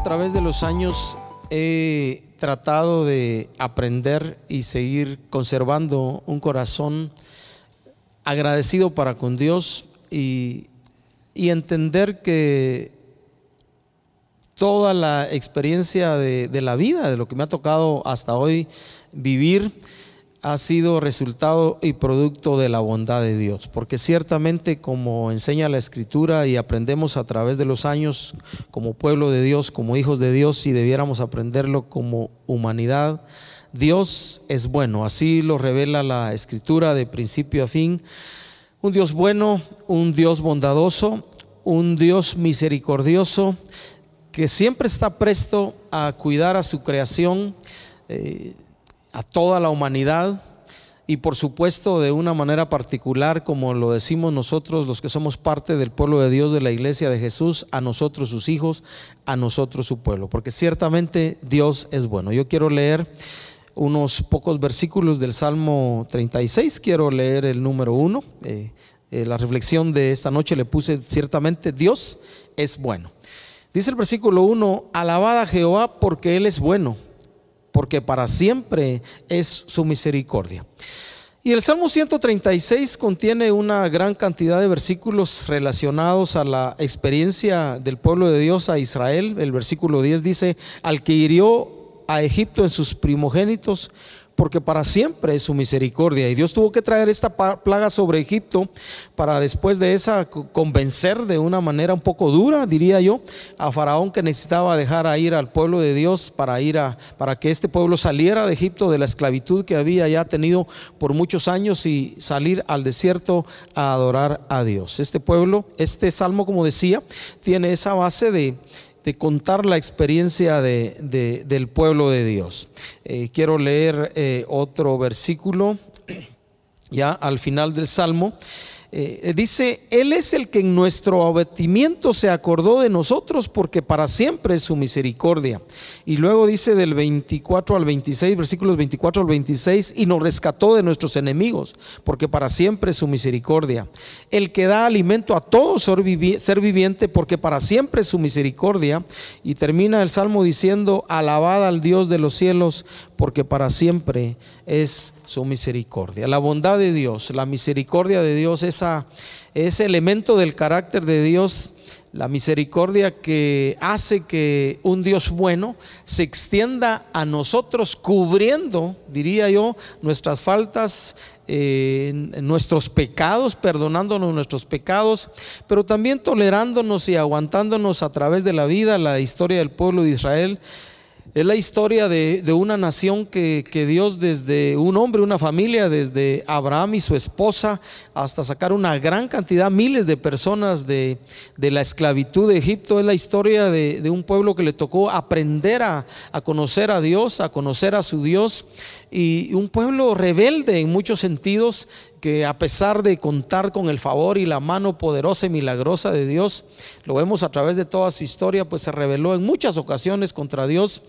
a través de los años he tratado de aprender y seguir conservando un corazón agradecido para con Dios y, entender que toda la experiencia de, la vida, de lo que me ha tocado hasta hoy vivir, ha sido resultado y producto de la bondad de Dios, porque ciertamente como enseña la escritura y aprendemos a través de los años como pueblo de Dios, como hijos de Dios, y debiéramos aprenderlo como humanidad, Dios es bueno, así lo revela la escritura de principio a fin, un Dios bueno, un Dios bondadoso, un Dios misericordioso, que siempre está presto a cuidar a su creación. Eh, a toda la humanidad y por supuesto de una manera particular, como lo decimos nosotros, los que somos parte del pueblo de Dios, de la iglesia de Jesús, a nosotros sus hijos, a nosotros su pueblo, porque ciertamente Dios es bueno. Yo quiero leer unos pocos versículos del Salmo 36, quiero leer el número uno. Eh, eh, la reflexión de esta noche le puse ciertamente Dios es bueno. Dice el versículo 1, alabada Jehová porque Él es bueno porque para siempre es su misericordia. Y el Salmo 136 contiene una gran cantidad de versículos relacionados a la experiencia del pueblo de Dios a Israel. El versículo 10 dice, al que hirió a Egipto en sus primogénitos, porque para siempre es su misericordia. Y Dios tuvo que traer esta plaga sobre Egipto para después de esa convencer de una manera un poco dura, diría yo, a Faraón que necesitaba dejar a ir al pueblo de Dios para ir a para que este pueblo saliera de Egipto de la esclavitud que había ya tenido por muchos años y salir al desierto a adorar a Dios. Este pueblo, este salmo como decía, tiene esa base de de contar la experiencia de, del pueblo de Dios. Eh, quiero leer eh, otro versículo ya al final del Salmo. Eh, dice, Él es el que en nuestro abatimiento se acordó de nosotros porque para siempre es su misericordia. Y luego dice del 24 al 26, versículos 24 al 26, y nos rescató de nuestros enemigos porque para siempre es su misericordia. El que da alimento a todo ser viviente porque para siempre es su misericordia. Y termina el Salmo diciendo, alabad al Dios de los cielos porque para siempre es su misericordia. La bondad de Dios, la misericordia de Dios, esa, ese elemento del carácter de Dios, la misericordia que hace que un Dios bueno se extienda a nosotros cubriendo, diría yo, nuestras faltas, eh, nuestros pecados, perdonándonos nuestros pecados, pero también tolerándonos y aguantándonos a través de la vida, la historia del pueblo de Israel es la historia de, una nación que, Dios desde un hombre, una familia, desde Abraham y su esposa, hasta sacar una gran cantidad, miles de personas de, la esclavitud de Egipto, es la historia de, un pueblo que le tocó aprender a, a, conocer a Dios, a conocer a su Dios, y un pueblo rebelde en muchos sentidos, que a pesar de contar con el favor y la mano poderosa y milagrosa de Dios, lo vemos a través de toda su historia, pues se rebeló en muchas ocasiones contra Dios.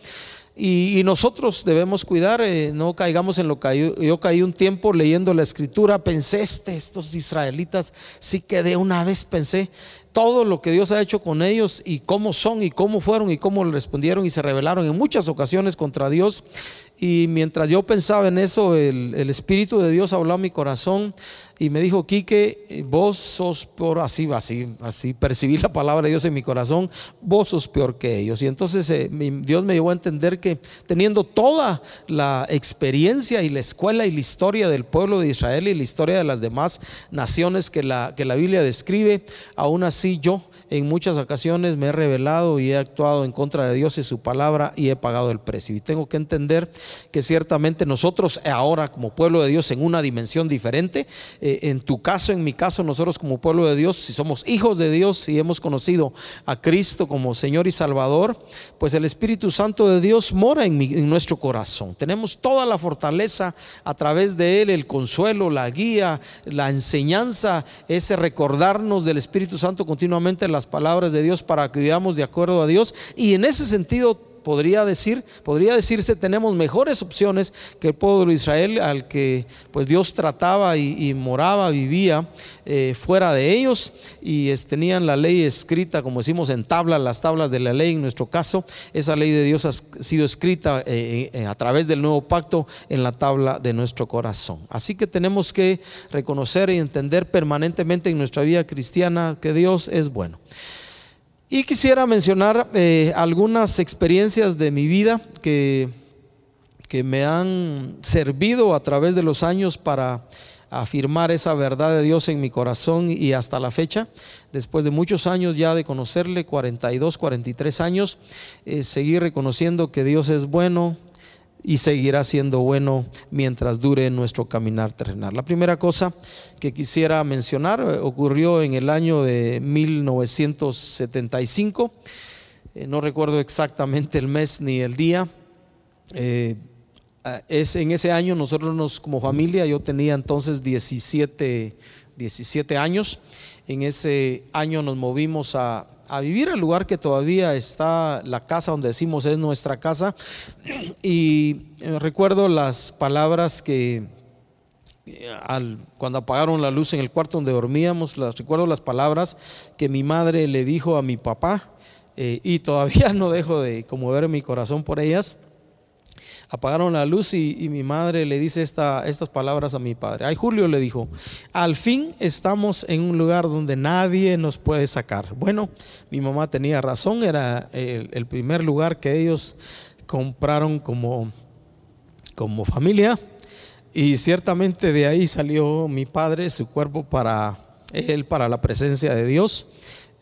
Y, nosotros debemos cuidar, eh, no caigamos en lo que yo, caí un tiempo leyendo la escritura, pensé, este, estos israelitas, sí que de una vez pensé todo lo que Dios ha hecho con ellos y cómo son y cómo fueron y cómo respondieron y se rebelaron en muchas ocasiones contra Dios. Y mientras yo pensaba en eso, el, Espíritu de Dios habló a mi corazón y me dijo, Quique, vos sos peor, así, así, así percibí la palabra de Dios en mi corazón, vos sos peor que ellos. Y entonces eh, Dios me llevó a entender que teniendo toda la experiencia y la escuela y la historia del pueblo de Israel y la historia de las demás naciones que la, que la Biblia describe, aún así yo en muchas ocasiones me he revelado y he actuado en contra de Dios y su palabra y he pagado el precio. Y tengo que entender que ciertamente nosotros ahora como pueblo de Dios en una dimensión diferente, eh, en tu caso, en mi caso, nosotros como pueblo de Dios, si somos hijos de Dios y hemos conocido a Cristo como Señor y Salvador, pues el Espíritu Santo de Dios mora en, nuestro corazón. Tenemos toda la fortaleza a través de Él, el consuelo, la guía, la enseñanza, ese recordarnos del Espíritu Santo continuamente en la palabras de Dios para que vivamos de acuerdo a Dios. Y en ese sentido podría decir, podría decirse, tenemos mejores opciones que el pueblo de Israel al que pues Dios trataba y, moraba, vivía eh, fuera de ellos y tenían la ley escrita, como decimos en tabla, las tablas de la ley en nuestro caso, esa ley de Dios ha sido escrita eh, eh, a través del nuevo pacto en la tabla de nuestro corazón. Así que tenemos que reconocer y entender permanentemente en nuestra vida cristiana que Dios es bueno. Y quisiera mencionar eh, algunas experiencias de mi vida que, que me han servido a través de los años para afirmar esa verdad de Dios en mi corazón y hasta la fecha, después de muchos años ya de conocerle, 42, 43 años, eh, seguir reconociendo que Dios es bueno, y seguirá siendo bueno mientras dure nuestro caminar terrenal. La primera cosa que quisiera mencionar eh, ocurrió en el año de 1975, eh, no recuerdo exactamente el mes ni el día. Eh, es, en ese año nosotros nos, como familia, yo tenía entonces 17, 17 años, en ese año nos movimos a, a vivir el lugar que todavía está la casa donde decimos es nuestra casa. Y eh, recuerdo las palabras que eh, al, cuando apagaron la luz en el cuarto donde dormíamos, las, recuerdo las palabras que mi madre le dijo a mi papá eh, y todavía no dejo de conmover mi corazón por ellas apagaron la luz y, mi madre le dice esta, estas palabras a mi padre. Ay, Julio le dijo, al fin estamos en un lugar donde nadie nos puede sacar. Bueno, mi mamá tenía razón, era el, primer lugar que ellos compraron como, como familia. Y ciertamente de ahí salió mi padre, su cuerpo para él, para la presencia de Dios.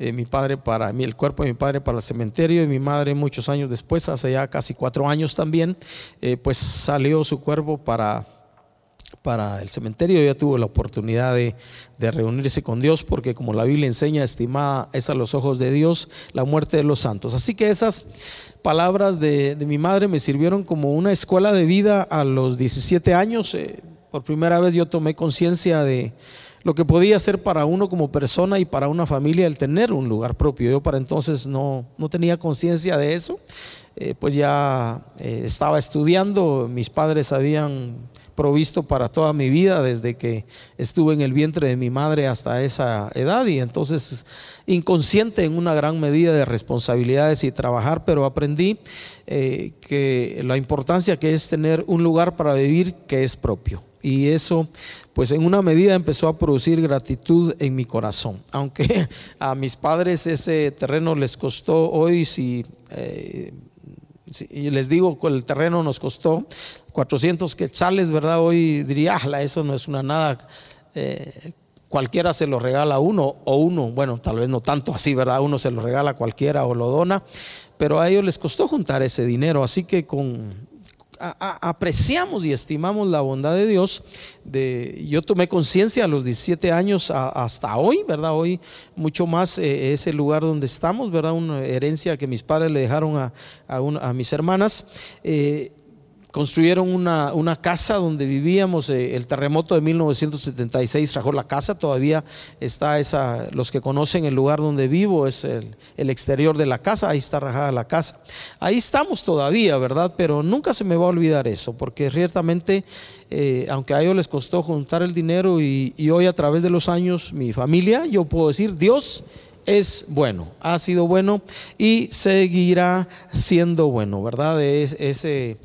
Eh, mi padre para mí, el cuerpo de mi padre para el cementerio y mi madre muchos años después, hace ya casi cuatro años también, eh, pues salió su cuerpo para, para el cementerio. Ya tuvo la oportunidad de, reunirse con Dios porque como la Biblia enseña, estimada es a los ojos de Dios la muerte de los santos. Así que esas palabras de, mi madre me sirvieron como una escuela de vida a los 17 años. Eh, por primera vez yo tomé conciencia de lo que podía ser para uno como persona y para una familia el tener un lugar propio. Yo para entonces no, no tenía conciencia de eso, eh, pues ya eh, estaba estudiando, mis padres habían provisto para toda mi vida desde que estuve en el vientre de mi madre hasta esa edad y entonces inconsciente en una gran medida de responsabilidades y trabajar, pero aprendí eh, que la importancia que es tener un lugar para vivir que es propio. Y eso pues en una medida empezó a producir gratitud en mi corazón. Aunque a mis padres ese terreno les costó hoy, si, eh, les digo que el terreno nos costó 400 quetzales, ¿verdad? Hoy diría, ah, eso no es una nada. Eh, cualquiera se lo regala a uno o uno, bueno, tal vez no tanto así, ¿verdad? Uno se lo regala a cualquiera o lo dona, pero a ellos les costó juntar ese dinero, así que con apreciamos y estimamos la bondad de Dios. De, yo tomé conciencia a los 17 años hasta hoy, ¿verdad? Hoy mucho más eh, ese lugar donde estamos, ¿verdad? Una herencia que mis padres le dejaron a, a mis hermanas. Eh, construyeron una, una, casa donde vivíamos. Eh, el terremoto de 1976 rajó la casa. Todavía está esa, los que conocen el lugar donde vivo, es el, exterior de la casa. Ahí está rajada la casa. Ahí estamos todavía, ¿verdad? Pero nunca se me va a olvidar eso, porque ciertamente, eh, aunque a ellos les costó juntar el dinero y, hoy a través de los años, mi familia, yo puedo decir, Dios es bueno, ha sido bueno y seguirá siendo bueno, ¿verdad? Es, ese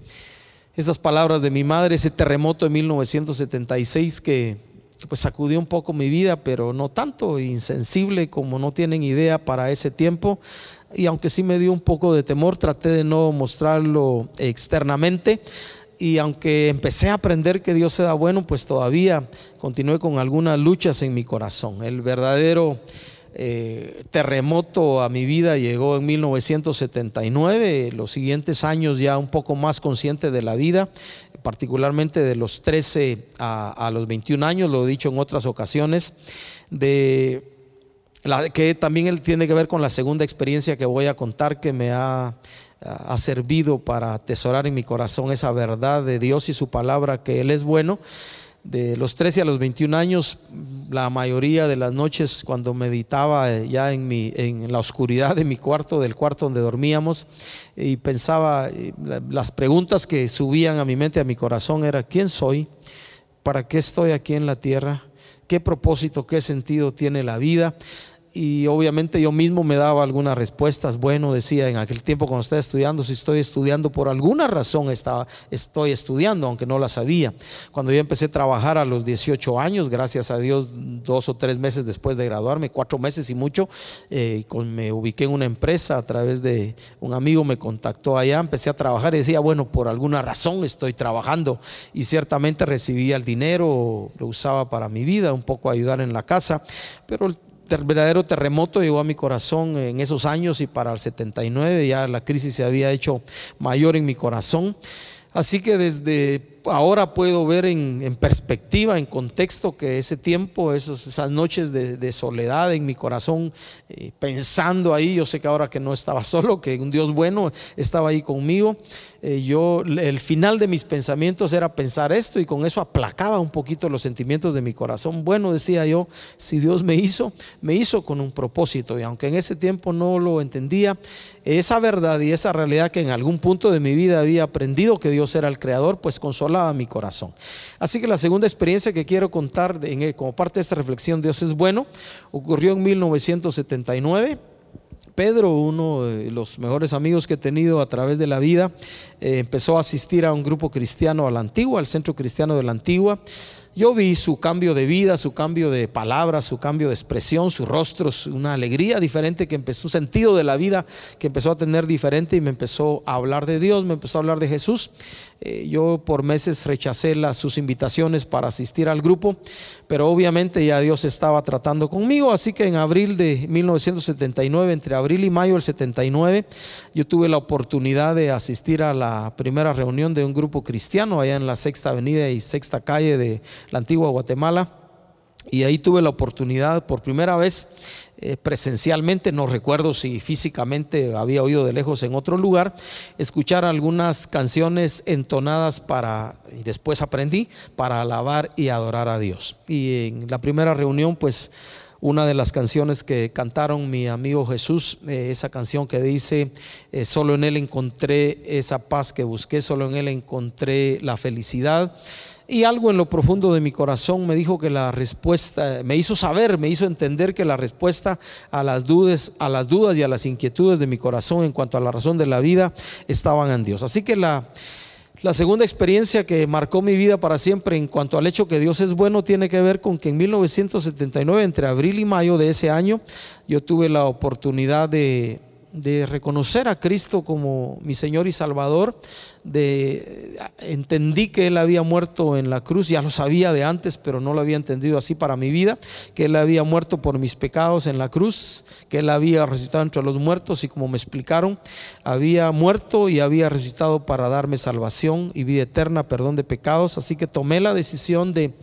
esas palabras de mi madre, ese terremoto de 1976 que pues sacudió un poco mi vida, pero no tanto, insensible como no tienen idea para ese tiempo. Y aunque sí me dio un poco de temor, traté de no mostrarlo externamente. Y aunque empecé a aprender que Dios era bueno, pues todavía continué con algunas luchas en mi corazón. El verdadero eh, terremoto a mi vida llegó en 1979, los siguientes años ya un poco más consciente de la vida, particularmente de los 13 a, los 21 años, lo he dicho en otras ocasiones, de que también tiene que ver con la segunda experiencia que voy a contar que me ha servido para atesorar en mi corazón esa verdad de Dios y su palabra que Él es bueno de los 13 a los 21 años, la mayoría de las noches cuando meditaba eh, ya en, mi, en la oscuridad de mi cuarto, del cuarto donde dormíamos, y pensaba, eh, las preguntas que subían a mi mente, a mi corazón, era, ¿quién soy? ¿Para qué estoy aquí en la tierra? ¿Qué propósito, qué sentido tiene la vida? Y obviamente yo mismo me daba algunas respuestas. Bueno, decía en aquel tiempo cuando estaba estudiando, si estoy estudiando por alguna razón estaba, estoy estudiando, aunque no la sabía. Cuando yo empecé a trabajar a los 18 años, gracias a Dios, dos o tres meses después de graduarme, cuatro meses y mucho, eh, me ubiqué en una empresa a través de un amigo me contactó allá, empecé a trabajar y decía, bueno, por alguna razón estoy trabajando y ciertamente recibía el dinero, lo usaba para mi vida, un poco ayudar en la casa, pero el verdadero terremoto llegó a mi corazón en esos años y para el 79 ya la crisis se había hecho mayor en mi corazón. Así que desde ahora puedo ver en, perspectiva, en contexto, que ese tiempo, esas noches de, soledad en mi corazón, eh, pensando ahí, yo sé que ahora que no estaba solo, que un Dios bueno estaba ahí conmigo, eh, yo, el final de mis pensamientos era pensar esto y con eso aplacaba un poquito los sentimientos de mi corazón. Bueno, decía yo, si Dios me hizo, me hizo con un propósito y aunque en ese tiempo no lo entendía, esa verdad y esa realidad que en algún punto de mi vida había aprendido que Dios era el creador, pues consolaba mi corazón. Así que la segunda experiencia que quiero contar como parte de esta reflexión, Dios es bueno, ocurrió en 1979. Pedro, uno de los mejores amigos que he tenido a través de la vida, eh, empezó a asistir a un grupo cristiano a la antigua, al centro cristiano de la antigua. Yo vi su cambio de vida, su cambio de palabras, su cambio de expresión, su rostro, una alegría diferente que empezó, un sentido de la vida que empezó a tener diferente y me empezó a hablar de Dios, me empezó a hablar de Jesús. Eh, yo por meses rechacé las, sus invitaciones para asistir al grupo, pero obviamente ya Dios estaba tratando conmigo, así que en abril de 1979, entre abril y mayo del 79, yo tuve la oportunidad de asistir a la primera reunión de un grupo cristiano allá en la Sexta Avenida y Sexta Calle de la antigua Guatemala. Y ahí tuve la oportunidad por primera vez eh, presencialmente, no recuerdo si físicamente había oído de lejos en otro lugar, escuchar algunas canciones entonadas para, y después aprendí, para alabar y adorar a Dios. Y en la primera reunión, pues una de las canciones que cantaron mi amigo Jesús, eh, esa canción que dice, eh, solo en Él encontré esa paz que busqué, solo en Él encontré la felicidad. Y algo en lo profundo de mi corazón me dijo que la respuesta, me hizo saber, me hizo entender que la respuesta a las dudas, a las dudas y a las inquietudes de mi corazón en cuanto a la razón de la vida estaban en Dios. Así que la, la segunda experiencia que marcó mi vida para siempre en cuanto al hecho que Dios es bueno tiene que ver con que en 1979, entre abril y mayo de ese año, yo tuve la oportunidad de de reconocer a Cristo como mi Señor y Salvador, de entendí que Él había muerto en la cruz, ya lo sabía de antes, pero no lo había entendido así para mi vida, que Él había muerto por mis pecados en la cruz, que Él había resucitado entre los muertos y como me explicaron, había muerto y había resucitado para darme salvación y vida eterna, perdón de pecados, así que tomé la decisión de,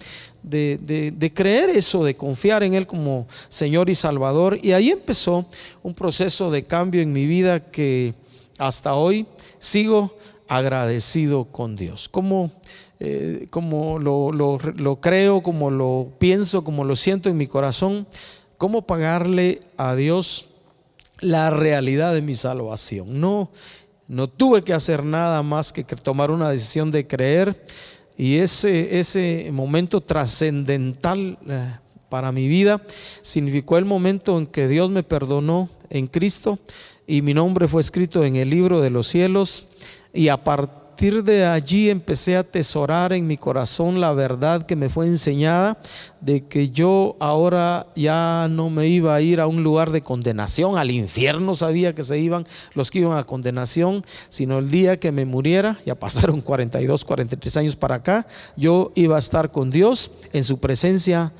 de, creer eso, de confiar en Él como Señor y Salvador. Y ahí empezó un proceso de cambio en mi vida que hasta hoy sigo agradecido con Dios. Como, eh, lo, lo, creo, como lo pienso, como lo siento en mi corazón, cómo pagarle a Dios la realidad de mi salvación. No, no tuve que hacer nada más que tomar una decisión de creer y ese, ese momento trascendental eh, para mi vida significó el momento en que Dios me perdonó en Cristo y mi nombre fue escrito en el libro de los cielos. Y a partir partir de allí empecé a atesorar en mi corazón la verdad que me fue enseñada de que yo ahora ya no me iba a ir a un lugar de condenación, al infierno sabía que se iban los que iban a condenación, sino el día que me muriera, ya pasaron 42, 43 años para acá, yo iba a estar con Dios en su presencia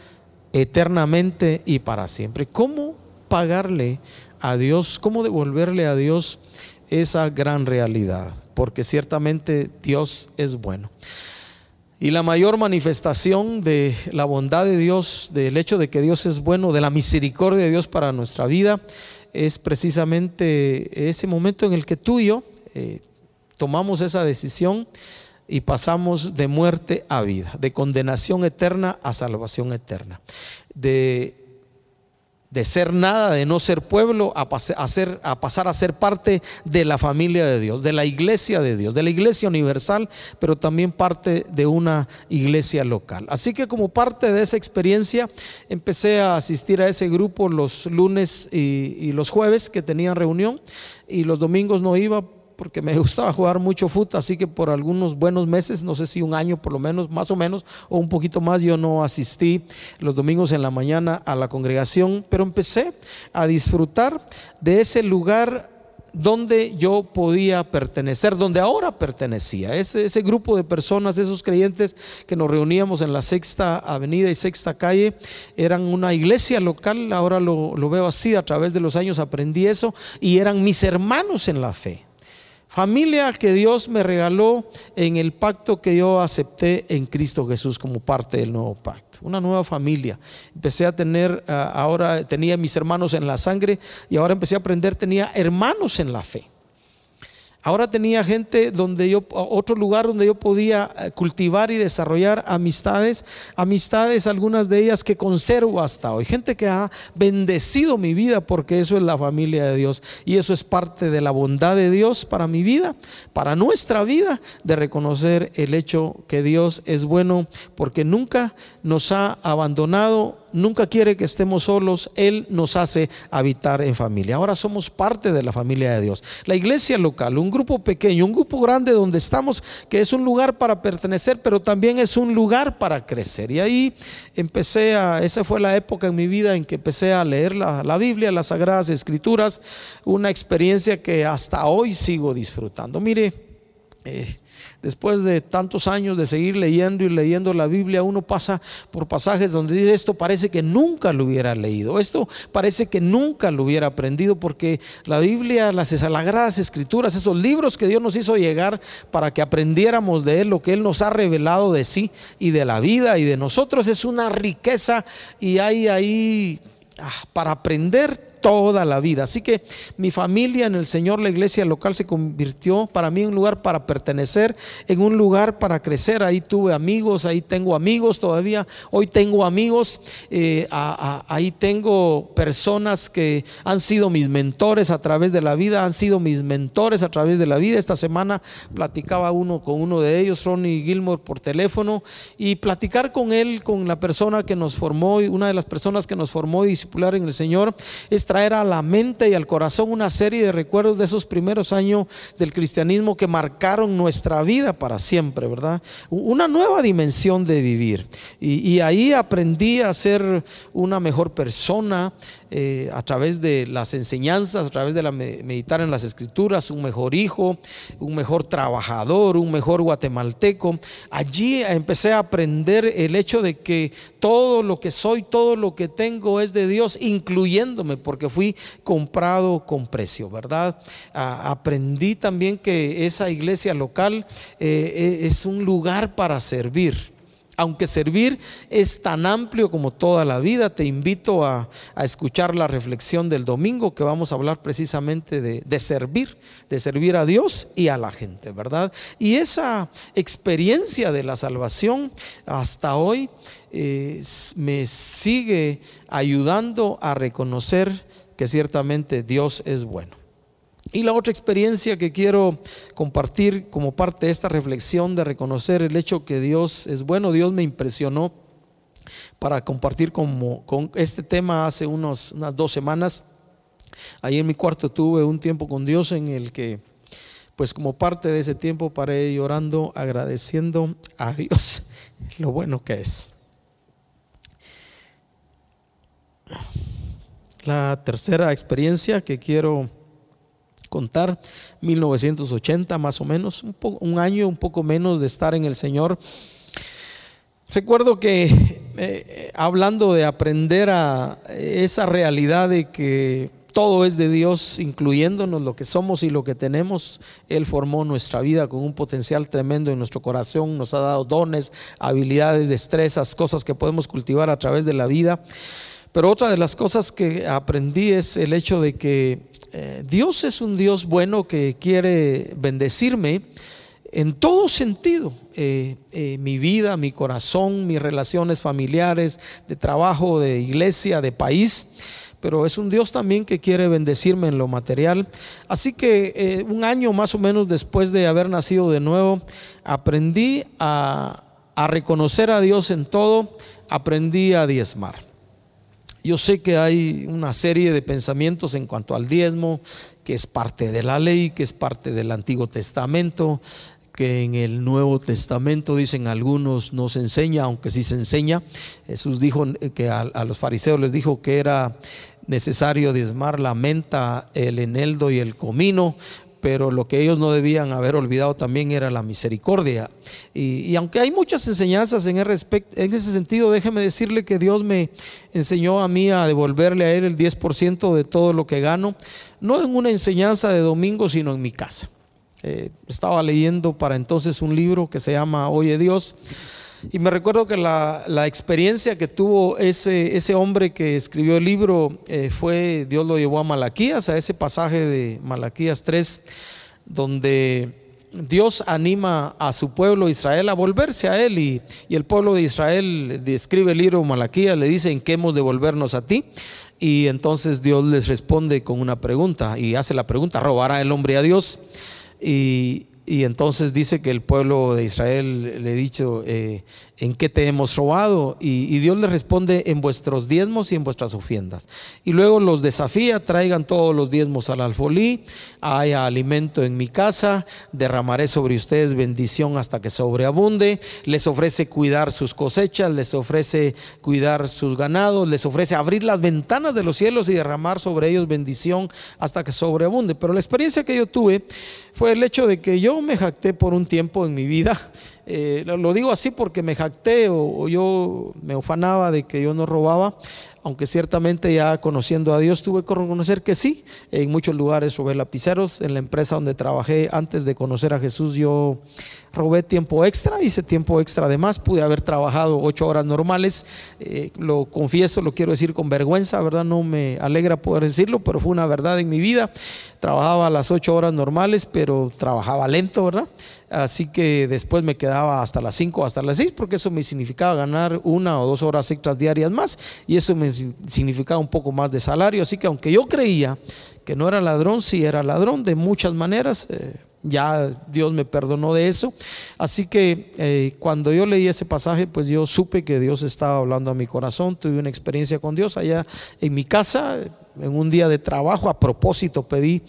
eternamente y para siempre. ¿Cómo pagarle a Dios? ¿Cómo devolverle a Dios esa gran realidad? porque ciertamente Dios es bueno. Y la mayor manifestación de la bondad de Dios, del hecho de que Dios es bueno, de la misericordia de Dios para nuestra vida, es precisamente ese momento en el que tú y yo eh, tomamos esa decisión y pasamos de muerte a vida, de condenación eterna a salvación eterna, de de ser nada, de no ser pueblo, a, a, pasar a ser parte de la familia de Dios, de la iglesia de Dios, de la iglesia universal, pero también parte de una iglesia local. Así que como parte de esa experiencia, empecé a asistir a ese grupo los lunes y los jueves que tenían reunión y los domingos no iba porque me gustaba jugar mucho fútbol, así que por algunos buenos meses, no sé si un año por lo menos, más o menos, o un poquito más, yo no asistí los domingos en la mañana a la congregación, pero empecé a disfrutar de ese lugar donde yo podía pertenecer, donde ahora pertenecía. Ese, ese, grupo de personas, esos creyentes que nos reuníamos en la sexta avenida y sexta calle, eran una iglesia local, ahora lo, lo veo así, a través de los años aprendí eso, y eran mis hermanos en la fe. Familia que Dios me regaló en el pacto que yo acepté en Cristo Jesús como parte del nuevo pacto. Una nueva familia. Empecé a tener, ah, ahora tenía mis hermanos en la sangre y ahora empecé a aprender, tenía hermanos en la fe. Ahora tenía gente donde yo, otro lugar donde yo podía eh, cultivar y desarrollar amistades, amistades, algunas de ellas que conservo hasta hoy. Gente que ha bendecido mi vida porque eso es la familia de Dios y eso es parte de la bondad de Dios para mi vida, para nuestra vida, de reconocer el hecho que Dios es bueno porque nunca nos ha abandonado nunca quiere que estemos solos, Él nos hace habitar en familia. Ahora somos parte de la familia de Dios. La iglesia local, un grupo pequeño, un grupo grande donde estamos, que es un lugar para pertenecer, pero también es un lugar para crecer. Y ahí empecé a, esa fue la época en mi vida en que empecé a leer la, Biblia, las Sagradas Escrituras, una experiencia que hasta hoy sigo disfrutando. Mire, eh, después de tantos años de seguir leyendo y leyendo la Biblia, uno pasa por pasajes donde dice esto parece que nunca lo hubiera leído, esto parece que nunca lo hubiera aprendido, porque la Biblia, las sagradas escrituras, esos libros que Dios nos hizo llegar para que aprendiéramos de Él, lo que Él nos ha revelado de sí y de la vida y de nosotros, es una riqueza y hay ahí ah, para aprender toda la vida. Así que mi familia en el Señor, la iglesia local se convirtió para mí en un lugar para pertenecer, en un lugar para crecer. Ahí tuve amigos, ahí tengo amigos todavía, hoy tengo amigos, eh, ahí tengo personas que han sido mis mentores a través de la vida, han sido mis mentores a través de la vida. Esta semana platicaba uno con uno de ellos, Ronnie Gilmore, por teléfono, y platicar con él, con la persona que nos formó, una de las personas que nos formó y discipular en el Señor, traer a la mente y al corazón una serie de recuerdos de esos primeros años del cristianismo que marcaron nuestra vida para siempre, ¿verdad? Una nueva dimensión de vivir. Y, ahí aprendí a ser una mejor persona eh, a través de las enseñanzas, a través de la meditar en las escrituras, un mejor hijo, un mejor trabajador, un mejor guatemalteco. Allí empecé a aprender el hecho de que todo lo que soy, todo lo que tengo es de Dios, incluyéndome, porque que fui comprado con precio, ¿verdad? aprendí también que esa iglesia local eh, eh, es un lugar para servir. Aunque servir es tan amplio como toda la vida, te invito a, escuchar la reflexión del domingo que vamos a hablar precisamente de, servir, de servir a Dios y a la gente, ¿verdad? Y esa experiencia de la salvación hasta hoy me sigue ayudando a reconocer que ciertamente Dios es bueno. Y la otra experiencia que quiero compartir como parte de esta reflexión de reconocer el hecho que Dios es bueno, Dios me impresionó para compartir como, con este tema hace unos, unas dos semanas. Ahí en mi cuarto tuve un tiempo con Dios en el que, pues como parte de ese tiempo, paré llorando, agradeciendo a Dios lo bueno que es. La tercera experiencia que quiero contar, 1980 más o menos, un, año, un poco menos de estar en el Señor. Recuerdo que eh, hablando de aprender a esa realidad de que todo es de Dios, incluyéndonos lo que somos y lo que tenemos. Él formó nuestra vida con un potencial tremendo en nuestro corazón, nos ha dado dones, habilidades, destrezas, cosas que podemos cultivar a través de la vida. Pero otra de las cosas que aprendí es el hecho de que eh, Dios es un Dios bueno que quiere bendecirme en todo sentido, eh, eh, mi vida, mi corazón, mis relaciones familiares, de trabajo, de iglesia, de país pero es un Dios también que quiere bendecirme en lo material. Así que un año más o menos después de haber nacido de nuevo, aprendí a, a reconocer a Dios en todo, aprendí a diezmar. Yo sé que hay una serie de pensamientos en cuanto al diezmo, que es parte de la ley, que es parte del Antiguo Testamento, que en el Nuevo Testamento dicen algunos no se enseña, aunque sí se enseña. Jesús dijo que a, a los fariseos les dijo que era necesario diezmar la menta, el eneldo y el comino, pero lo que ellos no debían haber olvidado también era la misericordia. Y, aunque hay muchas enseñanzas en, en ese sentido, déjeme decirle que Dios me enseñó a mí a devolverle a Él el 10% de todo lo que gano, no en una enseñanza de domingo, sino en mi casa. Eh, estaba leyendo para entonces un libro que se llama Oye Dios y me recuerdo que la, experiencia que tuvo ese, ese, hombre que escribió el libro eh, fue, Dios lo llevó a Malaquías, a ese pasaje de Malaquías 3, donde Dios anima a su pueblo Israel a volverse a Él y, el pueblo de Israel describe el libro Malaquías, le dice en qué hemos de volvernos a ti. Y entonces Dios les responde con una pregunta y hace la pregunta, ¿robará el hombre a Dios? Y, y entonces dice que el pueblo de Israel le dicho, eh, ¿en qué te hemos robado? Y, Dios le responde, en vuestros diezmos y en vuestras ofrendas. Y luego los desafía, traigan todos los diezmos al alfolí, haya alimento en mi casa, derramaré sobre ustedes bendición hasta que sobreabunde. Les ofrece cuidar sus cosechas, les ofrece cuidar sus ganados, les ofrece abrir las ventanas de los cielos y derramar sobre ellos bendición hasta que sobreabunde. Pero la experiencia que yo tuve fue el hecho de que yo me jacté por un tiempo en mi vida eh, lo, digo así porque me jacté o, yo me ufanaba de que yo no robaba, aunque ciertamente ya conociendo a Dios tuve que reconocer que sí, en muchos lugares robé lapiceros, en la empresa donde trabajé antes de conocer a Jesús yo robé tiempo extra, hice tiempo extra además, pude haber trabajado ocho horas normales, eh, lo confieso, lo quiero decir con vergüenza, ¿verdad? No me alegra poder decirlo, pero fue una verdad en mi vida, trabajaba las ocho horas normales, pero trabajaba lento, ¿verdad? Así que después me quedaba hasta las cinco, hasta las seis, porque eso me significaba ganar una o dos horas extras diarias más y eso me significaba un poco más de salario, así que aunque yo creía que no era ladrón, sí era ladrón de muchas maneras. Eh, ya Dios me perdonó de eso. Así que eh, cuando yo leí ese pasaje, pues yo supe que Dios estaba hablando a mi corazón. Tuve una experiencia con Dios allá en mi casa, en un día de trabajo. A propósito, pedí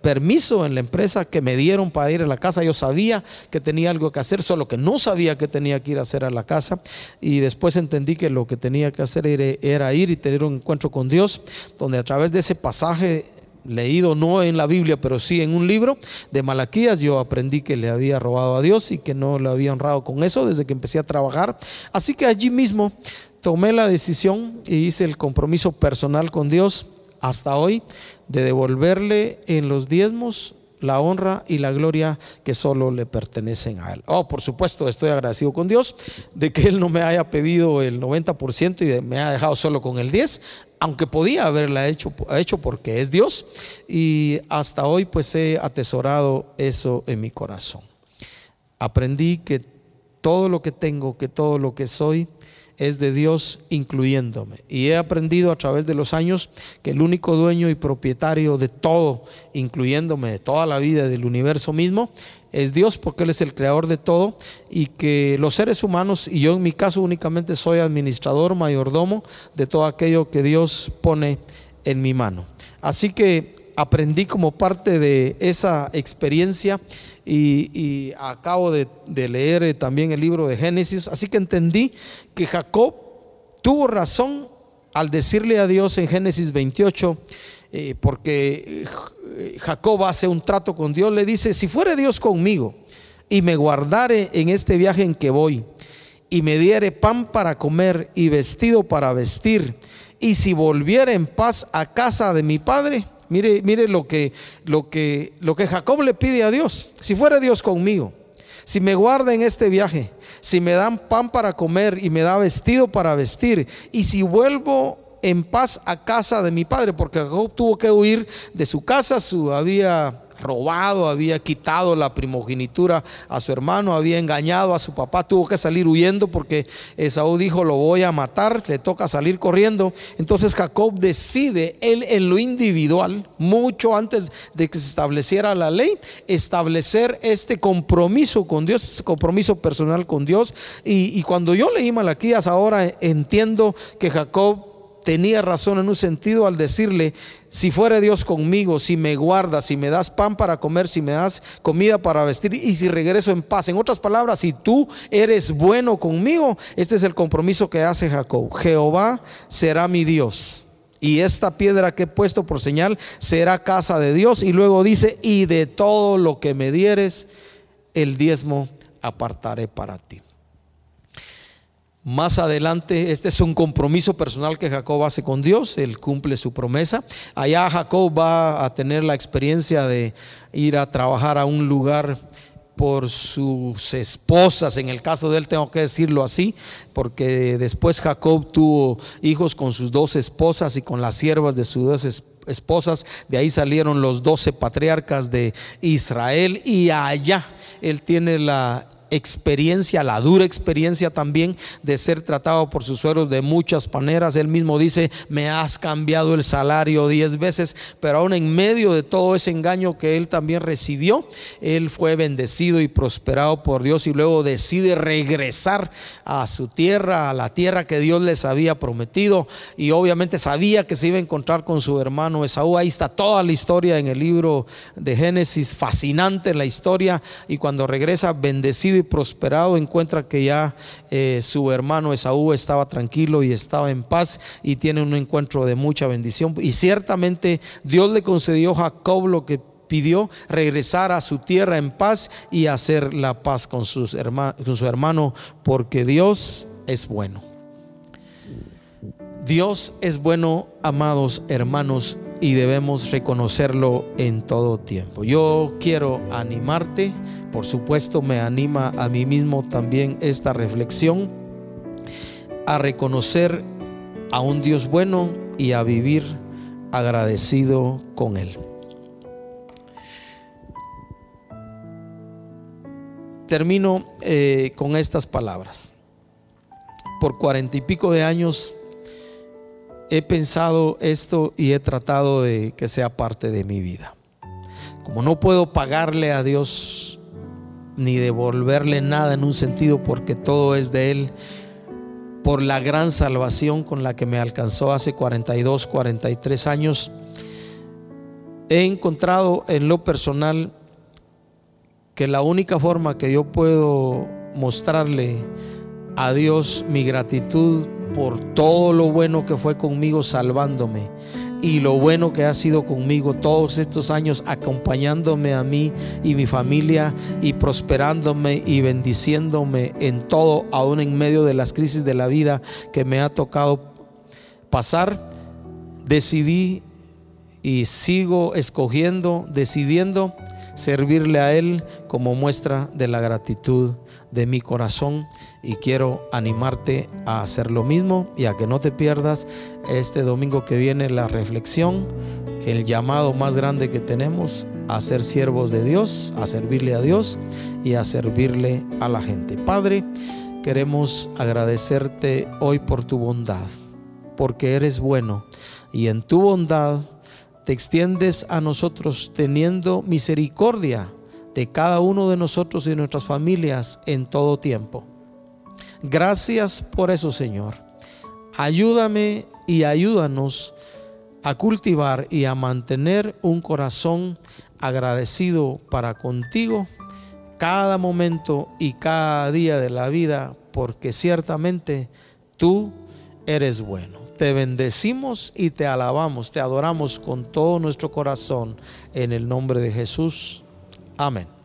permiso en la empresa que me dieron para ir a la casa. Yo sabía que tenía algo que hacer, solo que no sabía que tenía que ir a hacer a la casa. Y después entendí que lo que tenía que hacer era ir y tener un encuentro con Dios, donde a través de ese pasaje leído no en la Biblia, pero sí en un libro de Malaquías, yo aprendí que le había robado a Dios y que no le había honrado con eso desde que empecé a trabajar. Así que allí mismo tomé la decisión y hice el compromiso personal con Dios hasta hoy de devolverle en los diezmos la honra y la gloria que solo le pertenecen a Él. Oh, por supuesto, estoy agradecido con Dios de que Él no me haya pedido el 90% y me ha dejado solo con el 10% aunque podía haberla hecho, hecho porque es Dios, y hasta hoy pues he atesorado eso en mi corazón. Aprendí que todo lo que tengo, que todo lo que soy, es de Dios incluyéndome. Y he aprendido a través de los años que el único dueño y propietario de todo, incluyéndome de toda la vida del universo mismo, es Dios porque Él es el creador de todo y que los seres humanos, y yo en mi caso únicamente soy administrador, mayordomo de todo aquello que Dios pone en mi mano. Así que aprendí como parte de esa experiencia y, acabo de, leer también el libro de Génesis, así que entendí que Jacob tuvo razón al decirle a Dios en Génesis 28, eh, porque eh, Jacob hace un trato con Dios, le dice, si fuere Dios conmigo y me guardare en este viaje en que voy, y me diere pan para comer y vestido para vestir, y si volviera en paz a casa de mi padre, mire, mire lo que, lo que, lo que Jacob le pide a Dios, si fuera Dios conmigo, si me guarda en este viaje, si me dan pan para comer y me da vestido para vestir, y si vuelvo en paz a casa de mi padre, porque Jacob tuvo que huir de su casa, su, había robado, había quitado la primogenitura a su hermano, había engañado a su papá, tuvo que salir huyendo porque Esaú dijo, lo voy a matar, le toca salir corriendo. Entonces Jacob decide, él en lo individual, mucho antes de que se estableciera la ley, establecer este compromiso con Dios, este compromiso personal con Dios. Y, y cuando yo leí Malaquías ahora entiendo que Jacob tenía razón en un sentido al decirle, si fuere Dios conmigo, si me guardas, si me das pan para comer, si me das comida para vestir y si regreso en paz. En otras palabras, si tú eres bueno conmigo, este es el compromiso que hace Jacob. Jehová será mi Dios. Y esta piedra que he puesto por señal será casa de Dios. Y luego dice, y de todo lo que me dieres, el diezmo apartaré para ti. Más adelante, este es un compromiso personal que Jacob hace con Dios, él cumple su promesa. Allá Jacob va a tener la experiencia de ir a trabajar a un lugar por sus esposas, en el caso de él tengo que decirlo así, porque después Jacob tuvo hijos con sus dos esposas y con las siervas de sus dos esposas, de ahí salieron los doce patriarcas de Israel y allá él tiene la experiencia, la dura experiencia también de ser tratado por sus sueros de muchas maneras. Él mismo dice, me has cambiado el salario diez veces, pero aún en medio de todo ese engaño que él también recibió, él fue bendecido y prosperado por Dios y luego decide regresar a su tierra, a la tierra que Dios les había prometido y obviamente sabía que se iba a encontrar con su hermano Esaú. Ahí está toda la historia en el libro de Génesis, fascinante la historia y cuando regresa bendecido prosperado, encuentra que ya eh, su hermano Esaú estaba tranquilo y estaba en paz y tiene un encuentro de mucha bendición. Y ciertamente Dios le concedió a Jacob lo que pidió regresar a su tierra en paz y hacer la paz con, sus con su hermano, porque Dios es bueno. Dios es bueno, amados hermanos, y debemos reconocerlo en todo tiempo. Yo quiero animarte, por supuesto me anima a mí mismo también esta reflexión, a reconocer a un Dios bueno y a vivir agradecido con Él. Termino eh, con estas palabras. Por cuarenta y pico de años he pensado esto y he tratado de que sea parte de mi vida. Como no puedo pagarle a Dios ni devolverle nada en un sentido porque todo es de Él, por la gran salvación con la que me alcanzó hace 42, 43 años, he encontrado en lo personal que la única forma que yo puedo mostrarle a Dios mi gratitud por todo lo bueno que fue conmigo salvándome y lo bueno que ha sido conmigo todos estos años acompañándome a mí y mi familia y prosperándome y bendiciéndome en todo, aún en medio de las crisis de la vida que me ha tocado pasar, decidí y sigo escogiendo, decidiendo servirle a Él como muestra de la gratitud de mi corazón y quiero animarte a hacer lo mismo y a que no te pierdas este domingo que viene la reflexión, el llamado más grande que tenemos a ser siervos de Dios, a servirle a Dios y a servirle a la gente. Padre, queremos agradecerte hoy por tu bondad, porque eres bueno y en tu bondad te extiendes a nosotros teniendo misericordia de cada uno de nosotros y nuestras familias en todo tiempo. Gracias por eso, Señor. Ayúdame y ayúdanos a cultivar y a mantener un corazón agradecido para contigo cada momento y cada día de la vida, porque ciertamente tú eres bueno. Te bendecimos y te alabamos, te adoramos con todo nuestro corazón en el nombre de Jesús. Amén.